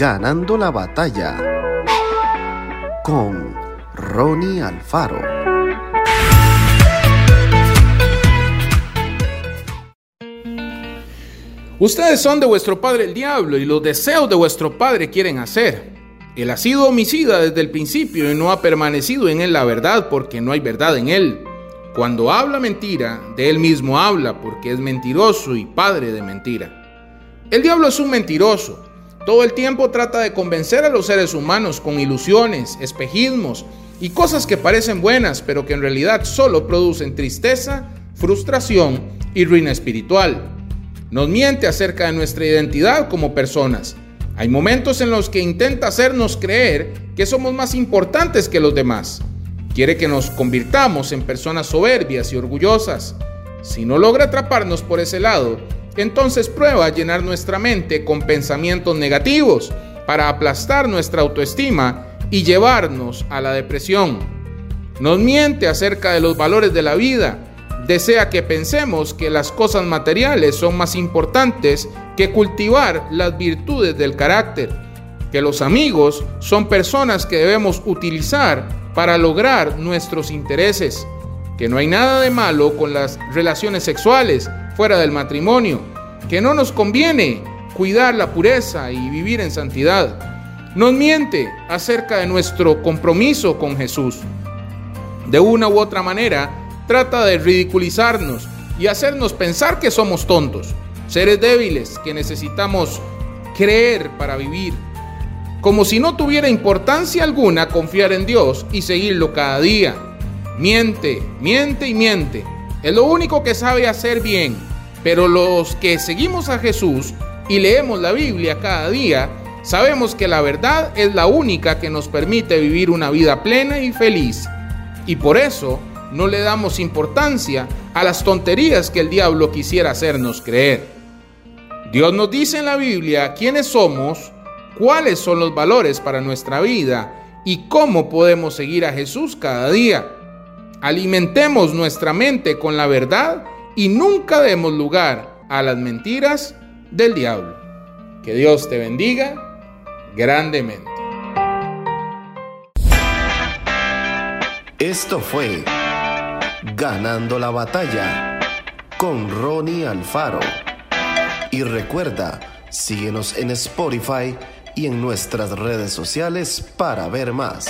Ganando la batalla con Ronnie Alfaro. Ustedes son de vuestro padre el diablo y los deseos de vuestro padre quieren hacer. Él ha sido homicida desde el principio y no ha permanecido en él la verdad porque no hay verdad en él. Cuando habla mentira, de él mismo habla porque es mentiroso y padre de mentira. El diablo es un mentiroso. Todo el tiempo trata de convencer a los seres humanos con ilusiones, espejismos y cosas que parecen buenas, pero que en realidad solo producen tristeza, frustración y ruina espiritual. Nos miente acerca de nuestra identidad como personas. Hay momentos en los que intenta hacernos creer que somos más importantes que los demás. Quiere que nos convirtamos en personas soberbias y orgullosas. Si no logra atraparnos por ese lado, entonces prueba llenar nuestra mente con pensamientos negativos para aplastar nuestra autoestima y llevarnos a la depresión. Nos miente acerca de los valores de la vida. Desea que pensemos que las cosas materiales son más importantes que cultivar las virtudes del carácter. Que los amigos son personas que debemos utilizar para lograr nuestros intereses, que no hay nada de malo con las relaciones sexuales fuera del matrimonio, que no nos conviene cuidar la pureza y vivir en santidad. Nos miente acerca de nuestro compromiso con Jesús. De una u otra manera, trata de ridiculizarnos y hacernos pensar que somos tontos, seres débiles que necesitamos creer para vivir como si no tuviera importancia alguna confiar en Dios y seguirlo cada día. Miente, miente y miente. Es lo único que sabe hacer bien. Pero los que seguimos a Jesús y leemos la Biblia cada día, sabemos que la verdad es la única que nos permite vivir una vida plena y feliz. Y por eso no le damos importancia a las tonterías que el diablo quisiera hacernos creer. Dios nos dice en la Biblia quiénes somos cuáles son los valores para nuestra vida y cómo podemos seguir a Jesús cada día. Alimentemos nuestra mente con la verdad y nunca demos lugar a las mentiras del diablo. Que Dios te bendiga grandemente. Esto fue Ganando la batalla con Ronnie Alfaro. Y recuerda, síguenos en Spotify y en nuestras redes sociales para ver más.